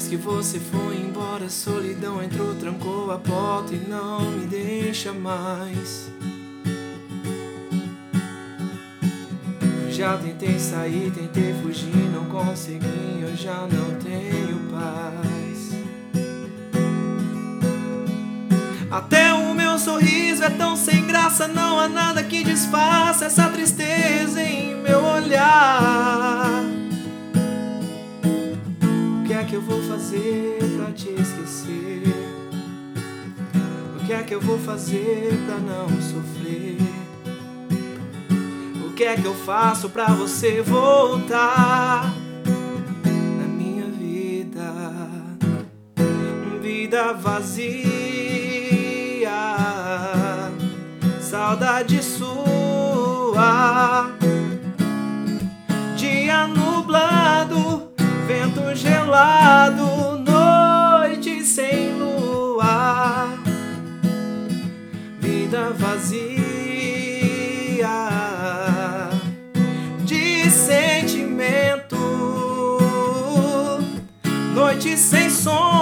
Depois que você foi embora, a solidão entrou, trancou a porta e não me deixa mais. Já tentei sair, tentei fugir, não consegui, eu já não tenho paz. Até o meu sorriso é tão sem graça, não há nada que disfarce essa tristeza que eu vou fazer pra te esquecer? O que é que eu vou fazer pra não sofrer? O que é que eu faço pra você voltar na minha vida? Vida vazia, saudade sua. Dia nublado, gelado, noite sem lua. Vida vazia de sentimento, noite sem som.